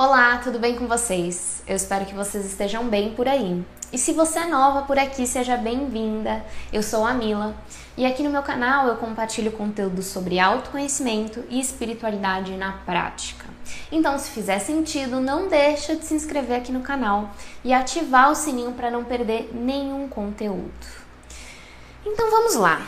Olá, tudo bem com vocês? Eu espero que vocês estejam bem por aí. E se você é nova por aqui, seja bem-vinda. Eu sou a Mila e aqui no meu canal eu compartilho conteúdo sobre autoconhecimento e espiritualidade na prática. Então, se fizer sentido, não deixa de se inscrever aqui no canal e ativar o sininho para não perder nenhum conteúdo. Então vamos lá.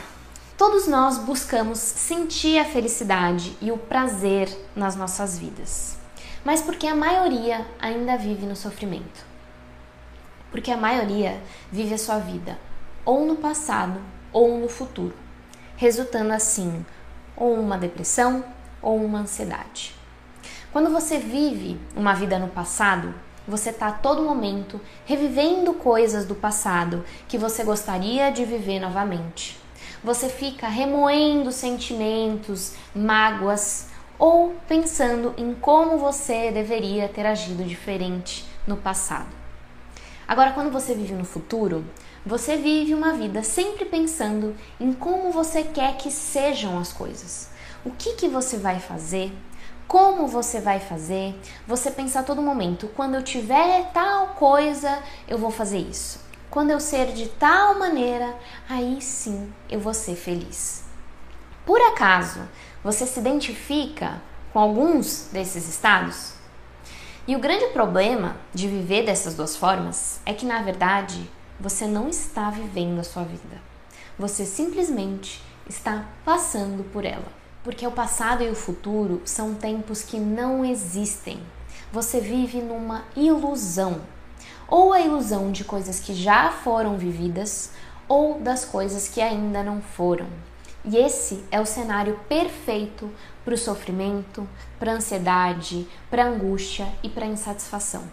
Todos nós buscamos sentir a felicidade e o prazer nas nossas vidas mas porque a maioria ainda vive no sofrimento. Porque a maioria vive a sua vida ou no passado ou no futuro, resultando assim ou uma depressão ou uma ansiedade. Quando você vive uma vida no passado, você está a todo momento revivendo coisas do passado que você gostaria de viver novamente. Você fica remoendo sentimentos, mágoas, ou pensando em como você deveria ter agido diferente no passado. Agora, quando você vive no futuro, você vive uma vida sempre pensando em como você quer que sejam as coisas. O que, que você vai fazer? Como você vai fazer? Você pensa a todo momento: quando eu tiver tal coisa, eu vou fazer isso. Quando eu ser de tal maneira, aí sim eu vou ser feliz. Por acaso você se identifica com alguns desses estados? E o grande problema de viver dessas duas formas é que, na verdade, você não está vivendo a sua vida. Você simplesmente está passando por ela. Porque o passado e o futuro são tempos que não existem. Você vive numa ilusão. Ou a ilusão de coisas que já foram vividas, ou das coisas que ainda não foram. E esse é o cenário perfeito para o sofrimento, para a ansiedade, para a angústia e para a insatisfação.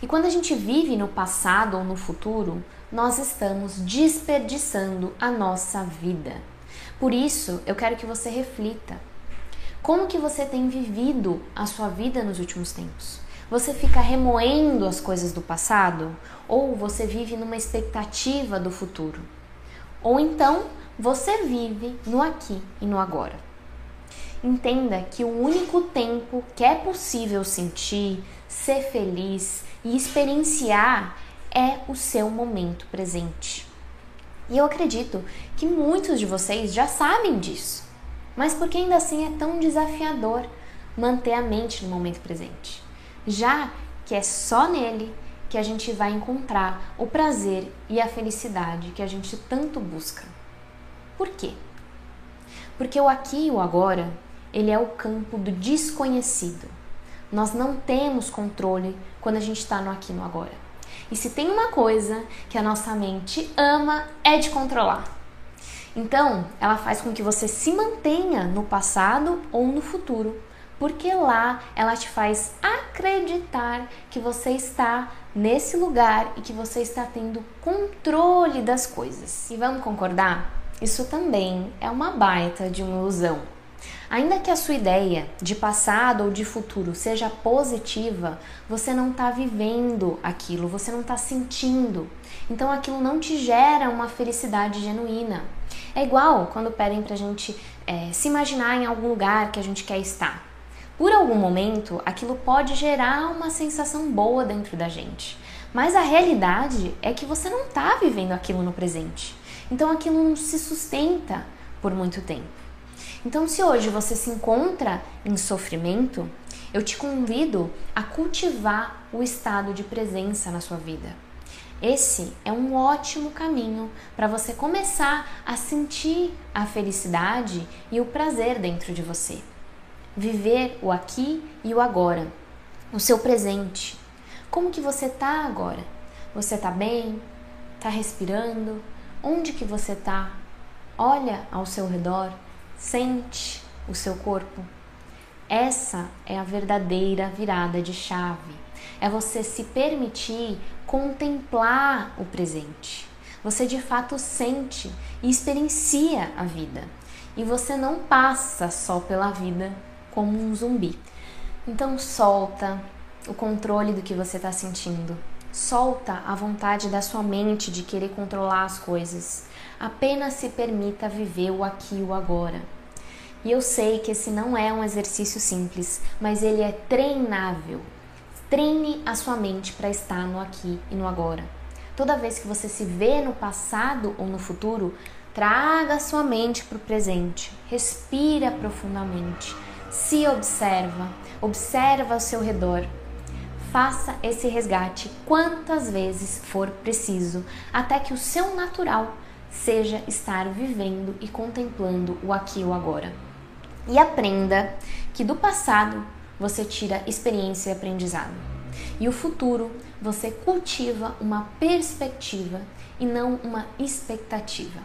E quando a gente vive no passado ou no futuro, nós estamos desperdiçando a nossa vida. Por isso, eu quero que você reflita. Como que você tem vivido a sua vida nos últimos tempos? Você fica remoendo as coisas do passado ou você vive numa expectativa do futuro? Ou então, você vive no aqui e no agora. Entenda que o único tempo que é possível sentir, ser feliz e experienciar é o seu momento presente. E eu acredito que muitos de vocês já sabem disso, mas por que ainda assim é tão desafiador manter a mente no momento presente? Já que é só nele que a gente vai encontrar o prazer e a felicidade que a gente tanto busca. Por quê? Porque o aqui e o agora, ele é o campo do desconhecido. Nós não temos controle quando a gente está no aqui e no agora. E se tem uma coisa que a nossa mente ama é de controlar. Então, ela faz com que você se mantenha no passado ou no futuro, porque lá ela te faz acreditar que você está nesse lugar e que você está tendo controle das coisas. E vamos concordar? Isso também é uma baita de uma ilusão. Ainda que a sua ideia de passado ou de futuro seja positiva, você não está vivendo aquilo, você não está sentindo. Então aquilo não te gera uma felicidade genuína. É igual quando pedem para a gente é, se imaginar em algum lugar que a gente quer estar. Por algum momento, aquilo pode gerar uma sensação boa dentro da gente, mas a realidade é que você não está vivendo aquilo no presente. Então aquilo não se sustenta por muito tempo. Então, se hoje você se encontra em sofrimento, eu te convido a cultivar o estado de presença na sua vida. Esse é um ótimo caminho para você começar a sentir a felicidade e o prazer dentro de você. Viver o aqui e o agora, o seu presente. Como que você tá agora? Você tá bem? Tá respirando? Onde que você está? Olha ao seu redor, sente o seu corpo. Essa é a verdadeira virada de chave. É você se permitir contemplar o presente. Você de fato sente e experiencia a vida. E você não passa só pela vida como um zumbi. Então solta o controle do que você está sentindo. Solta a vontade da sua mente de querer controlar as coisas. Apenas se permita viver o aqui e o agora. E eu sei que esse não é um exercício simples, mas ele é treinável. Treine a sua mente para estar no aqui e no agora. Toda vez que você se vê no passado ou no futuro, traga a sua mente para o presente. Respira profundamente. Se observa, observa ao seu redor. Faça esse resgate quantas vezes for preciso, até que o seu natural seja estar vivendo e contemplando o aqui e o agora. E aprenda que do passado você tira experiência e aprendizado. E o futuro você cultiva uma perspectiva e não uma expectativa.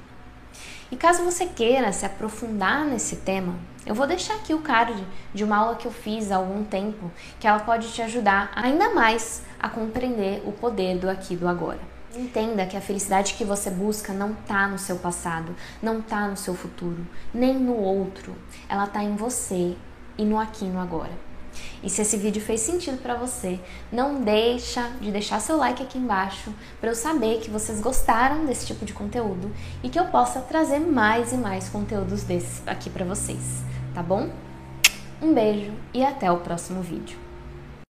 E caso você queira se aprofundar nesse tema, eu vou deixar aqui o card de uma aula que eu fiz há algum tempo, que ela pode te ajudar ainda mais a compreender o poder do aqui do agora. Entenda que a felicidade que você busca não está no seu passado, não está no seu futuro, nem no outro. Ela está em você e no aqui e no agora. E se esse vídeo fez sentido para você, não deixa de deixar seu like aqui embaixo para eu saber que vocês gostaram desse tipo de conteúdo e que eu possa trazer mais e mais conteúdos desses aqui para vocês, tá bom? Um beijo e até o próximo vídeo.